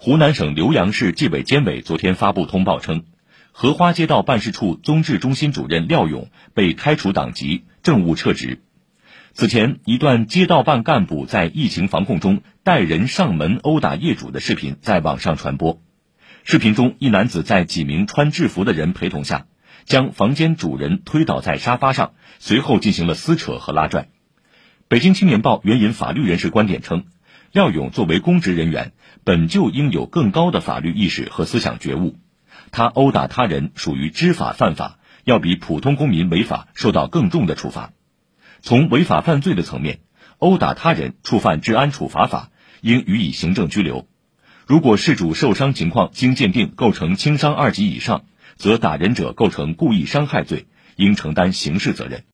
湖南省浏阳市纪委监委昨天发布通报称，荷花街道办事处综治中心主任廖勇被开除党籍，政务撤职。此前，一段街道办干部在疫情防控中带人上门殴打业主的视频在网上传播。视频中，一男子在几名穿制服的人陪同下，将房间主人推倒在沙发上，随后进行了撕扯和拉拽。北京青年报援引法律人士观点称。廖勇作为公职人员，本就应有更高的法律意识和思想觉悟。他殴打他人属于知法犯法，要比普通公民违法受到更重的处罚。从违法犯罪的层面，殴打他人触犯治安处罚法，应予以行政拘留。如果事主受伤情况经鉴定构成轻伤二级以上，则打人者构成故意伤害罪，应承担刑事责任。